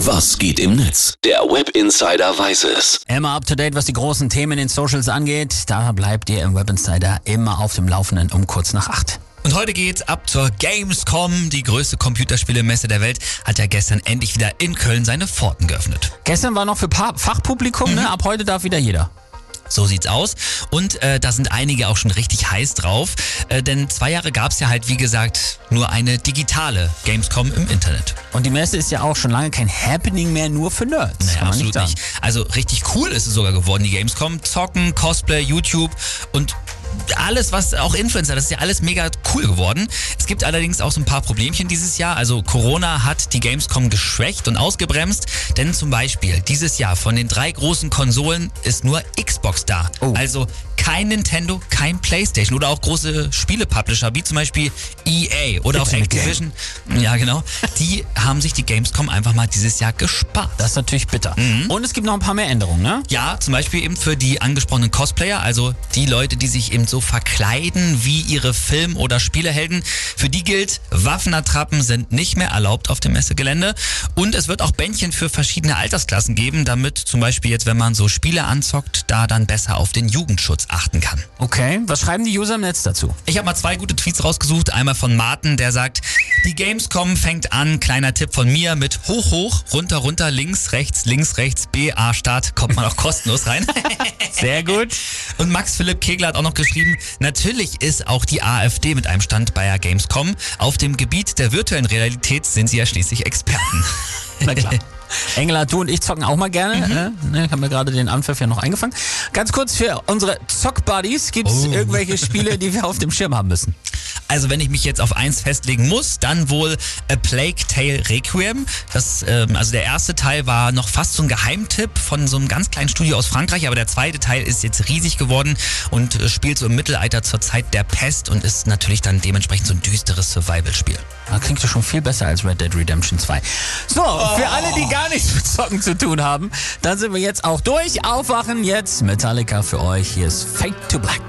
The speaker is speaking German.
Was geht im Netz? Der Web Insider weiß es. Immer up to date, was die großen Themen in den Socials angeht. Da bleibt ihr im Web Insider immer auf dem Laufenden um kurz nach acht. Und heute geht's ab zur Gamescom. Die größte Computerspielemesse der Welt hat ja gestern endlich wieder in Köln seine Pforten geöffnet. Gestern war noch für pa Fachpublikum, ne? ab heute darf wieder jeder. So sieht's aus. Und äh, da sind einige auch schon richtig heiß drauf. Äh, denn zwei Jahre gab's ja halt, wie gesagt, nur eine digitale Gamescom im Internet. Und die Messe ist ja auch schon lange kein Happening mehr nur für Nerds. Naja, absolut nicht. nicht. Also richtig cool ist es sogar geworden, die Gamescom. Zocken, Cosplay, YouTube und alles, was auch Influencer, das ist ja alles mega cool geworden. Es gibt allerdings auch so ein paar Problemchen dieses Jahr. Also Corona hat die Gamescom geschwächt und ausgebremst, denn zum Beispiel dieses Jahr von den drei großen Konsolen ist nur Xbox da. Oh. Also kein Nintendo, kein Playstation oder auch große Spiele-Publisher wie zum Beispiel EA oder auch game. Activision. Ja, genau. Die haben sich die Gamescom einfach mal dieses Jahr gespart. Das ist natürlich bitter. Und es gibt noch ein paar mehr Änderungen, ne? Ja, zum Beispiel eben für die angesprochenen Cosplayer, also die Leute, die sich eben so verkleiden wie ihre Film- oder Spielehelden. Für die gilt, Waffenattrappen sind nicht mehr erlaubt auf dem Messegelände. Und es wird auch Bändchen für verschiedene Altersklassen geben, damit zum Beispiel jetzt, wenn man so Spiele anzockt, da dann besser auf den Jugendschutz achten kann. Okay. Was schreiben die User im Netz dazu? Ich habe mal zwei gute Tweets rausgesucht. Einmal von Martin, der sagt, die Gamescom fängt an, kleiner Tipp von mir, mit hoch, hoch, runter, runter, links, rechts, links, rechts, B, A, Start, kommt man auch kostenlos rein. Sehr gut. Und Max Philipp Kegler hat auch noch geschrieben, natürlich ist auch die AfD mit einem Stand bei der Gamescom. Auf dem Gebiet der virtuellen Realität sind sie ja schließlich Experten. Na klar. Engela, du und ich zocken auch mal gerne. Ne? Ne, ich habe mir gerade den Anpfiff ja noch eingefangen. Ganz kurz für unsere Zock-Buddies. Gibt es Oh. irgendwelche Spiele, die wir auf dem Schirm haben müssen? Also wenn ich mich jetzt auf eins festlegen muss, dann wohl A Plague Tale Requiem. Das, ähm, also der erste Teil war noch fast so ein Geheimtipp von so einem ganz kleinen Studio aus Frankreich, aber der zweite Teil ist jetzt riesig geworden und äh, spielt so im Mittelalter zur Zeit der Pest und ist natürlich dann dementsprechend so ein düsteres Survival-Spiel. Klingt ja schon viel besser als Red Dead Redemption 2. So, für alle, die gar nichts mit Zocken zu tun haben, dann sind wir jetzt auch durch. Aufwachen jetzt. Metallica für euch. Hier ist Fade to Black.